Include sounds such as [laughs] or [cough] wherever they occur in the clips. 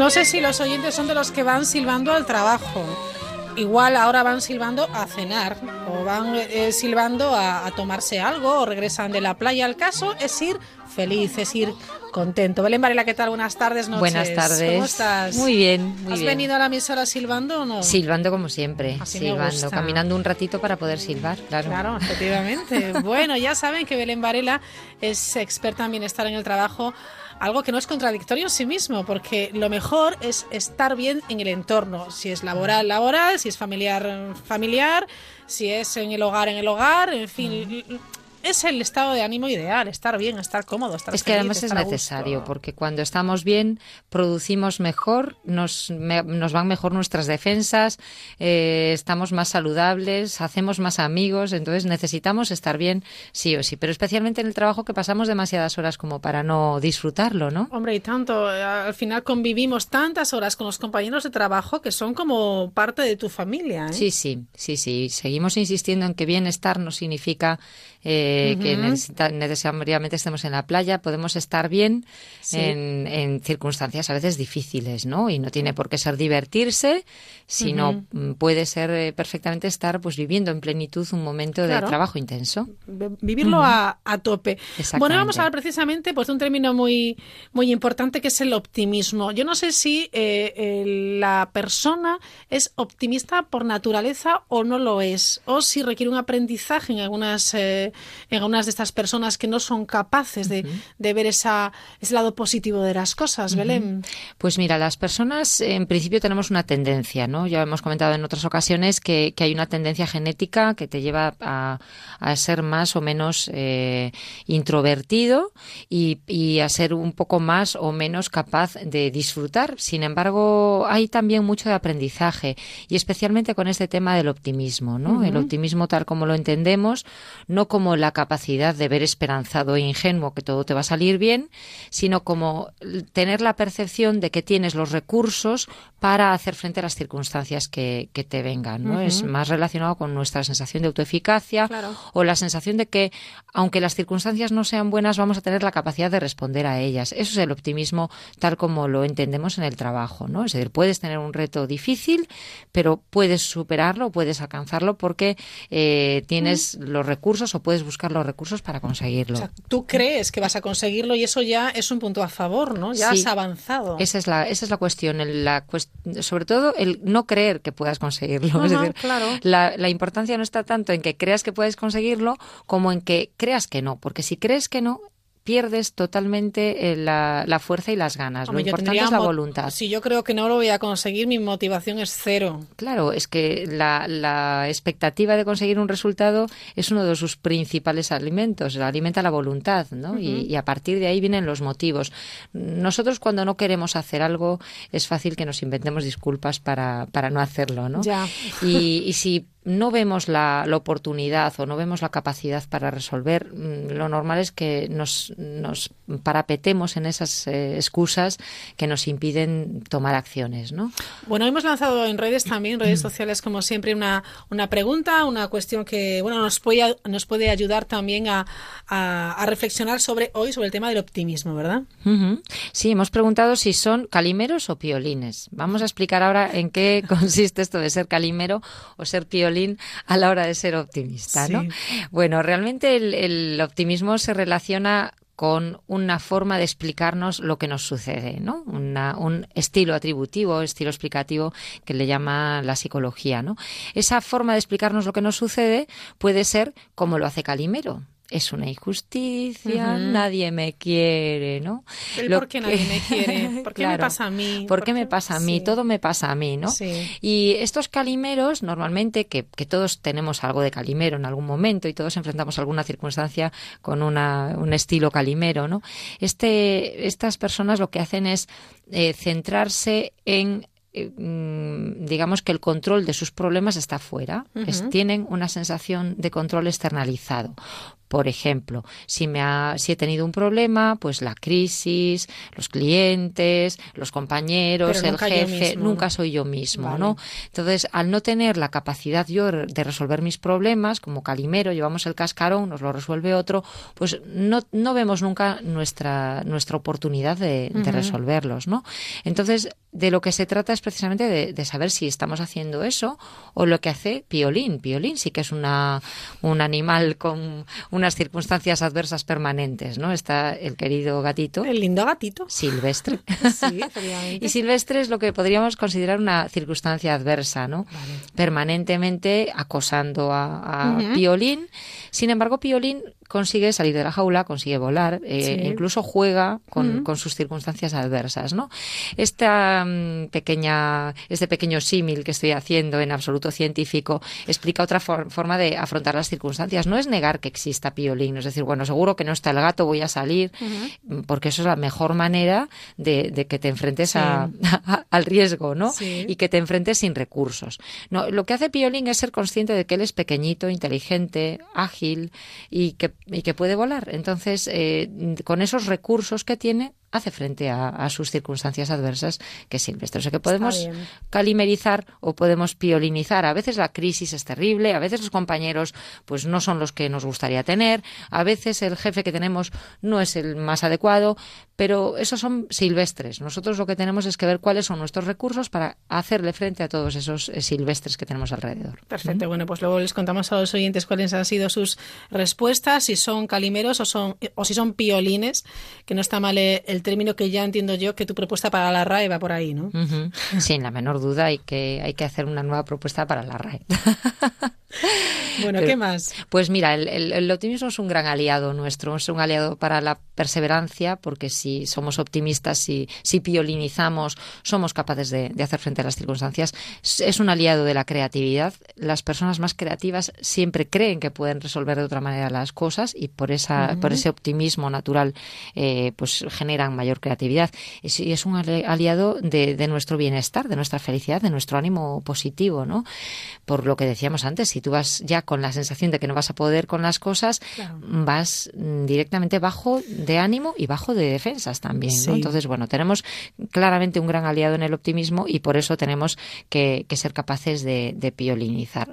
No sé si los oyentes son de los que van silbando al trabajo. Igual ahora van silbando a cenar o van eh, silbando a, a tomarse algo o regresan de la playa. El caso es ir feliz, es ir contento. Belén Varela, ¿qué tal? Buenas tardes, noches. Buenas tardes. ¿Cómo estás? Muy bien, muy ¿Has bien. venido a la emisora silbando o no? Silbando como siempre, Así silbando, caminando un ratito para poder silbar, claro. Claro, efectivamente. [laughs] bueno, ya saben que Belén Varela es experta en bienestar en el trabajo, algo que no es contradictorio en sí mismo, porque lo mejor es estar bien en el entorno, si es laboral, laboral, si es familiar, familiar, si es en el hogar, en el hogar, en fin. Es el estado de ánimo ideal, estar bien, estar cómodo, estar Es que además es necesario, porque cuando estamos bien, producimos mejor, nos, me- nos van mejor nuestras defensas, eh, estamos más saludables, hacemos más amigos, entonces necesitamos estar bien sí o sí, pero especialmente en el trabajo que pasamos demasiadas horas como para no disfrutarlo, ¿no? Hombre, y tanto, eh, al final convivimos tantas horas con los compañeros de trabajo que son como parte de tu familia. ¿eh? Sí, sí, sí, sí. Seguimos insistiendo en que bienestar no significa eh, que necesita- necesariamente estemos en la playa. Podemos estar bien Sí. en, en circunstancias a veces difíciles, ¿no? Y no tiene por qué ser divertirse, sino mm, puede ser eh, perfectamente estar pues viviendo en plenitud un momento Claro. de trabajo intenso. Vivirlo a, a tope. Bueno, vamos a hablar precisamente pues, de un término muy, muy importante que es el optimismo. Yo no sé si eh, la persona es optimista por naturaleza o no lo es, o si requiere un aprendizaje en algunas, eh, algunas de estas personas que no son capaces de, de ver esa, ese lado positivo de las cosas, Belén. Pues mira, las personas en principio tenemos una tendencia, ¿no? Ya hemos comentado en otras ocasiones que, que hay una tendencia genética que te lleva a, a ser más o menos eh, introvertido y, y a ser un poco más o menos capaz de disfrutar. Sin embargo, hay también mucho de aprendizaje y especialmente con este tema del optimismo, ¿no? El optimismo tal como lo entendemos, no como la capacidad de ver esperanzado e ingenuo que todo te va a salir bien, sino como tener la percepción de que tienes los recursos para hacer frente a las circunstancias que, que te vengan, ¿no? Es más relacionado con nuestra sensación de autoeficacia Claro. o la sensación de que, aunque las circunstancias no sean buenas, vamos a tener la capacidad de responder a ellas. Eso es el optimismo tal como lo entendemos en el trabajo, ¿no? Es decir, puedes tener un reto difícil, pero puedes superarlo, puedes alcanzarlo porque eh, tienes los recursos o puedes buscar los recursos para conseguirlo. O sea, tú crees que vas a conseguirlo y eso ya es un punto a favor, ¿no? Ya Sí. has avanzado. Esa es la, esa es la cuestión, el- la cues- sobre todo el no creer que puedas conseguirlo. es decir, claro. la, la importancia no está tanto en que creas que puedes conseguirlo como en que creas que no, porque si crees que no, pierdes totalmente eh, la, la fuerza y las ganas. Hombre, lo importante es la voluntad. Si yo creo que no lo voy a conseguir, mi motivación es cero. Claro, es que la, la expectativa de conseguir un resultado es uno de sus principales alimentos, alimenta la voluntad, ¿no? y, y a partir de ahí vienen los motivos. Nosotros cuando no queremos hacer algo es fácil que nos inventemos disculpas para, para no hacerlo, ¿no? Ya. Y, y si no vemos la, la oportunidad o no vemos la capacidad para resolver, mm, lo normal es que nos, nos parapetemos en esas eh, excusas que nos impiden tomar acciones, ¿no? Bueno, hemos lanzado en redes también, redes sociales, como siempre, una, una pregunta, una cuestión que bueno nos puede, nos puede ayudar también a, a- a reflexionar sobre hoy, sobre el tema del optimismo, ¿verdad? Sí, hemos preguntado si son calimeros o piolines. Vamos a explicar ahora en qué [laughs] consiste esto de ser calimero o ser piolín a la hora de ser optimista, ¿no? Sí. Bueno, realmente el, el optimismo se relaciona con una forma de explicarnos lo que nos sucede, ¿no? Una- un estilo atributivo, estilo explicativo que le llama la psicología, ¿no? Esa forma de explicarnos lo que nos sucede puede ser como lo hace Calimero. Es una injusticia, nadie me quiere, ¿no? El por qué nadie me quiere, [laughs] por qué me pasa a mí, ¿Por qué me pasa a mí? Sí. Todo me pasa a mí, ¿no? Sí. Y estos calimeros, normalmente, que, que todos tenemos algo de calimero en algún momento y todos enfrentamos alguna circunstancia con una, un estilo calimero, ¿no? Este, estas personas lo que hacen es eh, centrarse en eh, mm, digamos que el control de sus problemas está fuera, Es- tienen una sensación de control externalizado. Por ejemplo, si, me ha, si he tenido un problema, pues la crisis, los clientes, los compañeros, el jefe, nunca soy yo mismo, ¿no? Entonces, al no tener la capacidad yo de resolver mis problemas, como Calimero, llevamos el cascarón, nos lo resuelve otro, pues no, no vemos nunca nuestra, nuestra oportunidad de, de resolverlos, ¿no? Entonces, de lo que se trata es precisamente de, saber si estamos haciendo eso o lo que hace Piolín. Piolín sí que es una, un animal con unas circunstancias adversas permanentes, ¿no? Está el querido gatito. El lindo gatito. Silvestre. [laughs] Sí, y Silvestre es lo que podríamos considerar una circunstancia adversa, ¿no? Permanentemente acosando a, Piolín. Sin embargo, Piolín consigue salir de la jaula, consigue volar, eh, incluso juega con, con, sus circunstancias adversas, ¿no? Esta mm, pequeña, este pequeño símil que estoy haciendo en absoluto científico explica otra forma de afrontar las circunstancias. No es negar que exista piolín, es decir, bueno, seguro que no está el gato, voy a salir, porque eso es la mejor manera de, que te enfrentes a, [laughs] al riesgo, ¿no? Y que te enfrentes sin recursos. No, lo que hace piolín es ser consciente de que él es pequeñito, inteligente, ágil y que y que puede volar. Entonces, eh, con esos recursos que tiene, hace frente a, sus circunstancias adversas que es silvestre. O sea que podemos calimerizar o podemos piolinizar. A veces la crisis es terrible, a veces los compañeros pues no son los que nos gustaría tener, a veces el jefe que tenemos no es el más adecuado, pero esos son silvestres. Nosotros lo que tenemos es que ver cuáles son nuestros recursos para hacerle frente a todos esos eh, silvestres que tenemos alrededor. Perfecto. Bueno, pues luego les contamos a los oyentes cuáles han sido sus respuestas, si son calimeros o son o si son piolines, que no está mal eh, el término que ya entiendo yo que tu propuesta para la RAE va por ahí, ¿no? [laughs] Sin la menor duda hay que, hay que hacer una nueva propuesta para la RAE. [laughs] bueno, ¿qué más? Pues mira, el, optimismo es un gran aliado nuestro, es un aliado para la perseverancia, porque si somos optimistas, si, si piolinizamos, somos capaces de, hacer frente a las circunstancias. Es un aliado de la creatividad. Las personas más creativas siempre creen que pueden resolver de otra manera las cosas y por, esa, por ese optimismo natural eh, pues generan mayor creatividad. Y es un aliado de, de nuestro bienestar, de nuestra felicidad, de nuestro ánimo positivo, ¿no? Por lo que decíamos antes, si tú vas ya con la sensación de que no vas a poder con las cosas, vas directamente bajo de ánimo y bajo de defensas también. Entonces, bueno, tenemos claramente un gran aliado en el optimismo y por eso tenemos que, ser capaces de, piolinizar.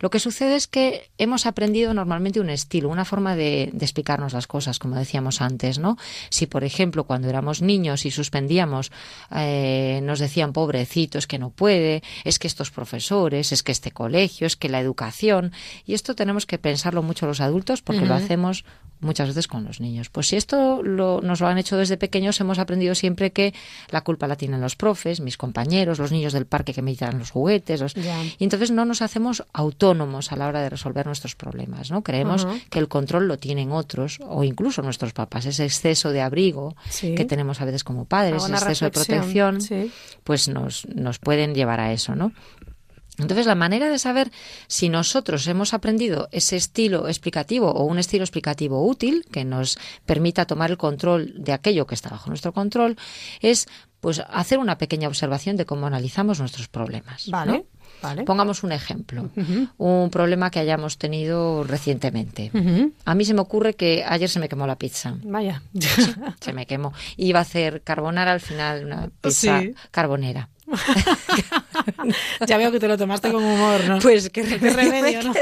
Lo que sucede es que hemos aprendido normalmente un estilo, una forma de, explicarnos las cosas, como decíamos antes, ¿no? Si, por ejemplo, cuando éramos niños y suspendíamos, eh, nos decían, pobrecito, es que no puede, es que estos profesores, es que este colegio, es que la educación. Y esto tenemos que pensarlo mucho los adultos porque lo hacemos muchas veces con los niños. Pues si esto lo, nos lo han hecho desde pequeños, hemos aprendido siempre que la culpa la tienen los profes, mis compañeros, los niños del parque que me dan los juguetes. Y entonces no nos hacemos autónomos a la hora de resolver nuestros problemas. ¿no? Creemos que el control lo tienen otros o incluso nuestros papás. Ese exceso de abrigo que tenemos a veces como padres, ese exceso de protección, pues nos, nos pueden llevar a eso. ¿no? Entonces, la manera de saber si nosotros hemos aprendido ese estilo explicativo o un estilo explicativo útil que nos permita tomar el control de aquello que está bajo nuestro control es pues hacer una pequeña observación de cómo analizamos nuestros problemas. Vale. Pongamos un ejemplo, un problema que hayamos tenido recientemente. A mí se me ocurre que ayer se me quemó la pizza. Vaya. se me quemó. Iba a hacer carbonara al final, una pizza carbonera. [laughs] ya veo que te lo tomaste con humor, ¿no? Pues [laughs] qué remedio, ¿no?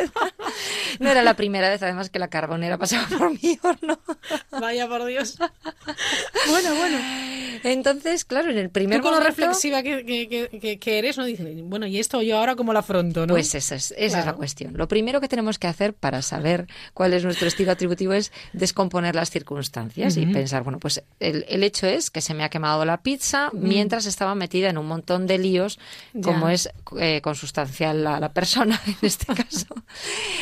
[laughs] no era la primera vez, además, que la carbonera pasaba por mi horno. Vaya por Dios. Bueno, bueno. Entonces, claro, en el primer Tú con lo reflexiva que, eres, ¿no? Dices, bueno, ¿y esto yo ahora cómo lo afronto, no? Pues esa es, esa es la cuestión. Lo primero que tenemos que hacer para saber cuál es nuestro estilo atributivo es descomponer las circunstancias y pensar, bueno, pues el, hecho es que se me ha quemado la pizza mientras estaba metida en un montón de líos, como es eh, consustancial la, la persona [laughs] en este caso.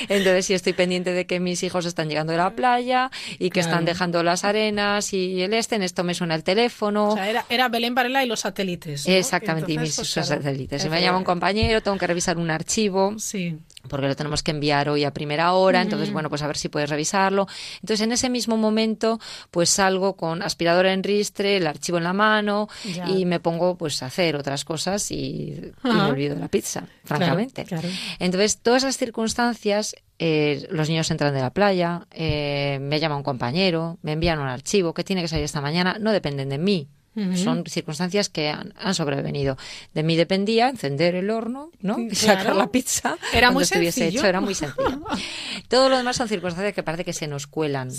Entonces, si estoy pendiente de que mis hijos están llegando de la playa y que están dejando las arenas y el este, en esto me suena el teléfono. O sea, era, era Belén Varela y los satélites. Exactamente, y mis pues, satélites. Si me llama un compañero, tengo que revisar un archivo. Sí porque lo tenemos que enviar hoy a primera hora, entonces bueno, pues a ver si puedes revisarlo. Entonces en ese mismo momento pues salgo con aspiradora en ristre, el archivo en la mano y me pongo pues a hacer otras cosas y, me olvido de la pizza, francamente. Entonces todas esas circunstancias eh, los niños entran de la playa, eh, me llama un compañero, me envían un archivo que tiene que salir esta mañana, no dependen de mí, son circunstancias que han, sobrevenido. De mí dependía encender el horno, ¿no? [laughs] Y sacar la pizza. Era muy sencillo. Hecho. Era muy sencillo. [laughs] Todo lo demás son circunstancias que parece que se nos cuelan.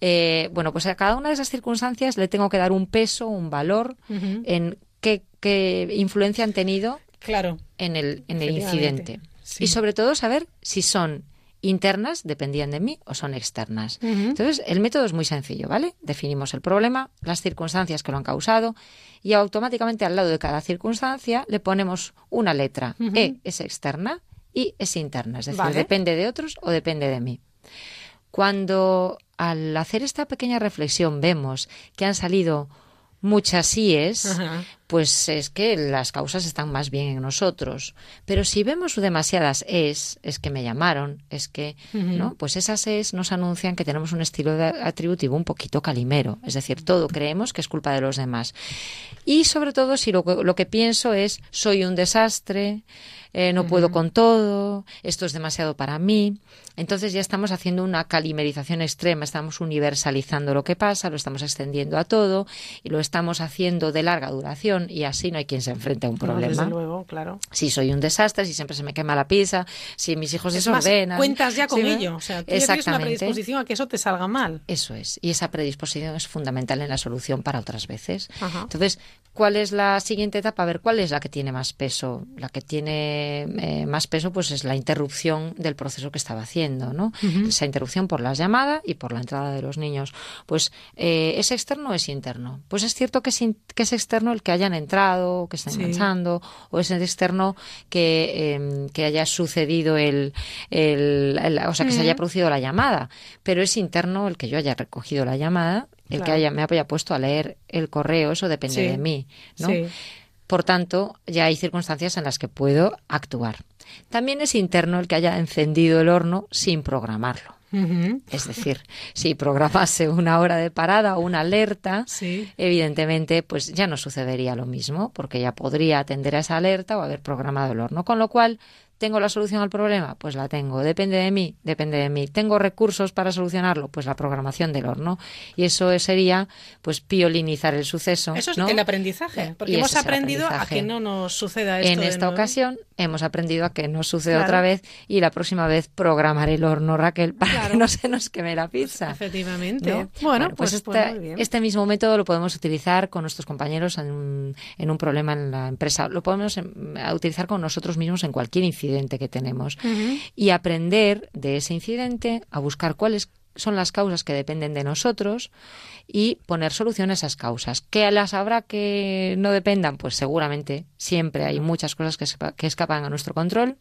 Eh, bueno, pues a cada una de esas circunstancias le tengo que dar un peso, un valor en qué, qué, influencia han tenido claro. en el, en el incidente. Y sobre todo saber si son internas dependían de mí o son externas. Entonces, el método es muy sencillo, ¿vale? Definimos el problema, las circunstancias que lo han causado y automáticamente al lado de cada circunstancia le ponemos una letra. E es externa y es interna, es decir, depende de otros o depende de mí. Cuando al hacer esta pequeña reflexión vemos que han salido muchas síes, pues es que las causas están más bien en nosotros. Pero si vemos demasiadas es, es que me llamaron, es que, ¿no? Pues esas es nos anuncian que tenemos un estilo atributivo un poquito calimero. Es decir, todo creemos que es culpa de los demás. Y sobre todo si lo, lo que pienso es soy un desastre, eh, no puedo con todo, esto es demasiado para mí. Entonces ya estamos haciendo una calimerización extrema, estamos universalizando lo que pasa, lo estamos extendiendo a todo y lo estamos haciendo de larga duración y así no hay quien se enfrente a un problema. desde luego, claro. Si soy un desastre, si siempre se me quema la pizza, si mis hijos desordenan. cuentas ya con ello, o sea, tú tienes una predisposición a que eso te salga mal. Eso es, y esa predisposición es fundamental en la solución para otras veces. Entonces, ¿cuál es la siguiente etapa? A ver, ¿cuál es la que tiene más peso? La que tiene eh, más peso pues es la interrupción del proceso que estaba haciendo, ¿no? Esa interrupción por las llamadas y por la entrada de los niños. Pues eh, ¿es externo o es interno? Pues es cierto que es, que es externo el que hayan entrado, que estén enganchando, o es externo que, em, que haya sucedido el, o sea, que se haya producido la llamada, pero es interno el que yo haya recogido la llamada el que haya, me haya puesto a leer el correo, eso depende de mí, ¿no? Por tanto, ya hay circunstancias en las que puedo actuar. También es interno el que haya encendido el horno sin programarlo. Es decir, si programase una hora de parada o una alerta, evidentemente, pues ya no sucedería lo mismo, porque ya podría atender a esa alerta o haber programado el horno. Con lo cual, ¿Tengo la solución al problema? Pues la tengo. ¿Depende de mí? Depende de mí. ¿Tengo recursos para solucionarlo? Pues la programación del horno. Y eso sería, pues, piolinizar el suceso. Eso es el aprendizaje. Porque hemos aprendido a que no nos suceda esto. En esta ocasión hemos aprendido a que no suceda otra vez y la próxima vez programar el horno, Raquel, para que no se nos queme la pizza. Efectivamente. Bueno, pues, pues, pues este mismo método lo podemos utilizar con nuestros compañeros en un, en un problema en la empresa. Lo podemos em, utilizar con nosotros mismos en cualquier incidente que tenemos y aprender de ese incidente a buscar cuáles son las causas que dependen de nosotros y poner solución a esas causas. ¿Que las habrá que no dependan? Pues seguramente siempre hay muchas cosas que, que escapan a nuestro control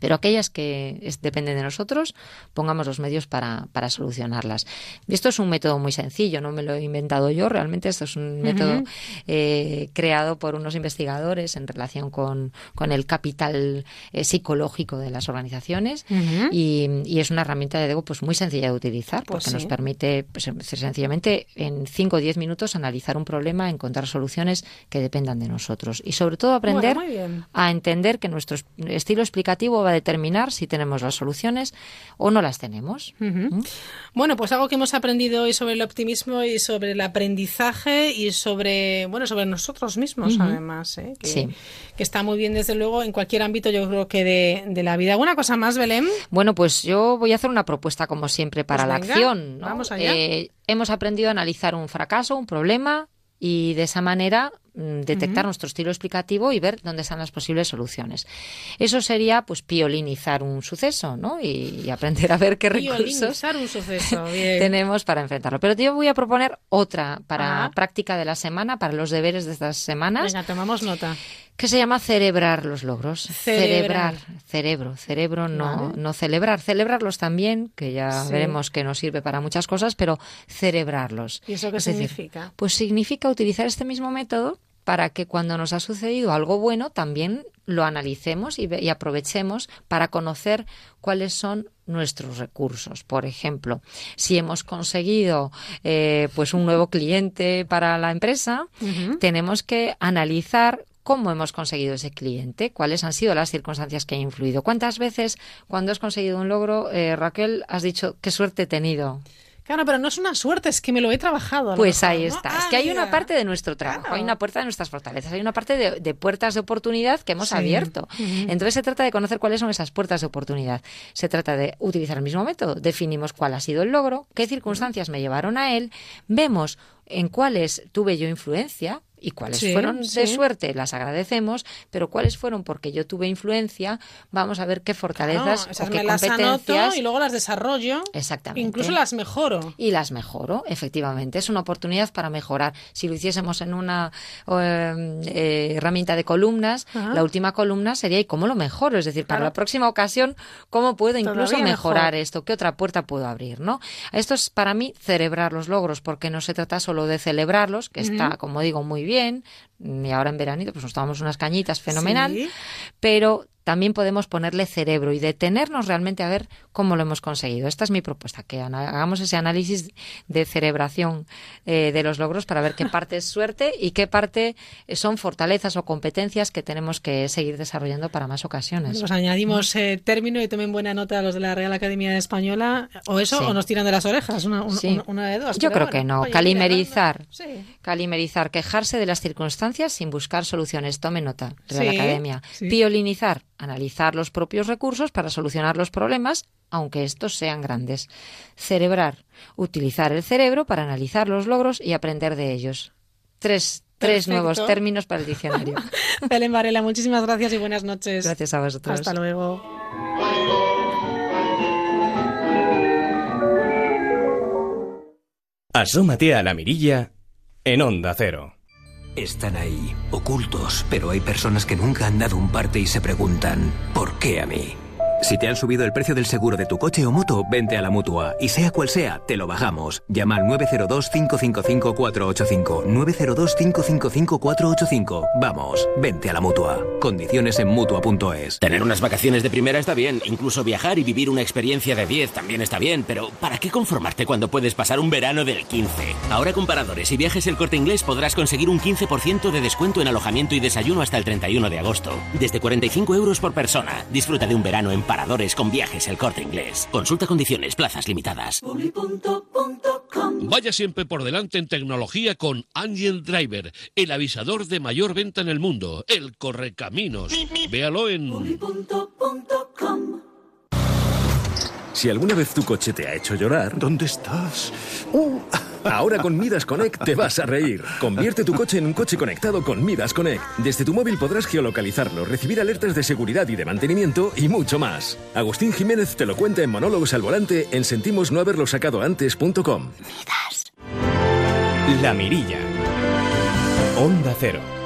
pero aquellas que dependen de nosotros, pongamos los medios para, para, solucionarlas. Esto es un método muy sencillo, no me lo he inventado yo, realmente esto es un método eh, creado por unos investigadores en relación con, con el capital eh, psicológico de las organizaciones y, y, es una herramienta, de digo, pues muy sencilla de utilizar pues porque nos permite pues, sencillamente en 5 o 10 minutos analizar un problema, encontrar soluciones que dependan de nosotros. Y sobre todo aprender a entender que nuestro estilo explicativo va determinar si tenemos las soluciones o no las tenemos. ¿Mm? Bueno, pues algo que hemos aprendido hoy sobre el optimismo y sobre el aprendizaje y sobre, bueno, sobre nosotros mismos, además, ¿eh? que, que, está muy bien, desde luego, en cualquier ámbito, yo creo que de, la vida. ¿Alguna cosa más, Belén? Bueno, pues yo voy a hacer una propuesta, como siempre, para pues la acción. Vamos allá. Eh, hemos aprendido a analizar un fracaso, un problema, y de esa manera mm, detectar nuestro estilo explicativo y ver dónde están las posibles soluciones. Eso sería pues piolinizar un suceso, ¿no? Y, aprender a ver qué recursos un suceso. [laughs] tenemos para enfrentarlo. Pero yo voy a proponer otra para ah. práctica de la semana, para los deberes de estas semanas. Venga, tomamos nota que se llama celebrar los logros. Celebrar, cerebro, cerebro, no, no celebrar. Celebrarlos también, que ya veremos que nos sirve para muchas cosas, pero celebrarlos. ¿Y eso qué significa? pues significa utilizar este mismo método para que cuando nos ha sucedido algo bueno también lo analicemos y, aprovechemos para conocer cuáles son nuestros recursos. Por ejemplo, si hemos conseguido eh, pues un nuevo cliente para la empresa, tenemos que analizar cómo hemos conseguido ese cliente, cuáles han sido las circunstancias que han influido. ¿Cuántas veces cuando has conseguido un logro, eh, Raquel, has dicho qué suerte he tenido? Claro, pero no es una suerte, es que me lo he trabajado. Pues ahí está. es que hay una parte de nuestro trabajo, hay una puerta de nuestras fortalezas, hay una parte de, puertas de oportunidad que hemos abierto. Entonces se trata de conocer cuáles son esas puertas de oportunidad. Se trata de utilizar el mismo método. Definimos cuál ha sido el logro, qué circunstancias me llevaron a él, vemos en cuáles tuve yo influencia, y cuáles fueron de suerte las agradecemos, pero cuáles fueron porque yo tuve influencia, vamos a ver qué fortalezas o qué competencias y luego las desarrollo. Exactamente. Incluso las mejoro. Y las mejoro, efectivamente, es una oportunidad para mejorar. Si lo hiciésemos en una em, eh, herramienta de columnas, la última columna sería ¿y cómo lo mejoro? Es decir, para la próxima ocasión, ¿cómo puedo incluso mejorar esto? ¿Qué otra puerta puedo abrir? ¿no? Esto es para mí celebrar los logros, porque no se trata solo de celebrarlos, que está, como digo, muy bien bien, y ahora en veranito pues nos tomamos unas cañitas fenomenal, pero también podemos ponerle cerebro y detenernos realmente a ver cómo lo hemos conseguido. Esta es mi propuesta, que hagamos ese análisis de cerebración eh, de los logros para ver qué [laughs] parte es suerte y qué parte son fortalezas o competencias que tenemos que seguir desarrollando para más ocasiones. Pues añadimos eh, término y tomen buena nota a los de la Real Academia Española, o eso, o nos tiran de las orejas, una, de dos. Yo creo que no. calimerizar, calimerizar, quejarse de las circunstancias sin buscar soluciones. Tome nota, Real Academia. Piolinizar, analizar los propios recursos para solucionar los problemas, aunque estos sean grandes. Cerebrar, utilizar el cerebro para analizar los logros y aprender de ellos. Tres, tres nuevos términos para el diccionario. [laughs] Belén Varela, muchísimas gracias y buenas noches. Gracias a vosotros. Hasta luego. Asómate a la mirilla en Onda Cero. Están ahí, ocultos, pero hay personas que nunca han dado un parte y se preguntan, ¿por qué a mí? Si te han subido el precio del seguro de tu coche o moto, vente a la mutua. Y sea cual sea, te lo bajamos. Llama al 902-555-485. 902-555-485. Vamos, vente a la mutua. Condiciones en mutua.es. Tener unas vacaciones de primera está bien. Incluso viajar y vivir una experiencia de 10 también está bien. Pero ¿para qué conformarte cuando puedes pasar un verano del 15? Ahora con Paradores y Viajes El Corte Inglés podrás conseguir un 15% de descuento en alojamiento y desayuno hasta el 31 de agosto. Desde 45 euros por persona. Disfruta de un verano en Paradores con viajes el corte inglés. Consulta condiciones, plazas limitadas. Vaya siempre por delante en tecnología con Angel Driver, el avisador de mayor venta en el mundo, el correcaminos. Véalo en. Si alguna vez tu coche te ha hecho llorar. ¿Dónde estás? Uh. Ahora con Midas Connect te vas a reír. Convierte tu coche en un coche conectado con Midas Connect. Desde tu móvil podrás geolocalizarlo, recibir alertas de seguridad y de mantenimiento y mucho más. Agustín Jiménez te lo cuenta en Monólogos al Volante en sentimos no haberlo sacado antes.com. Midas. La Mirilla. Onda Cero.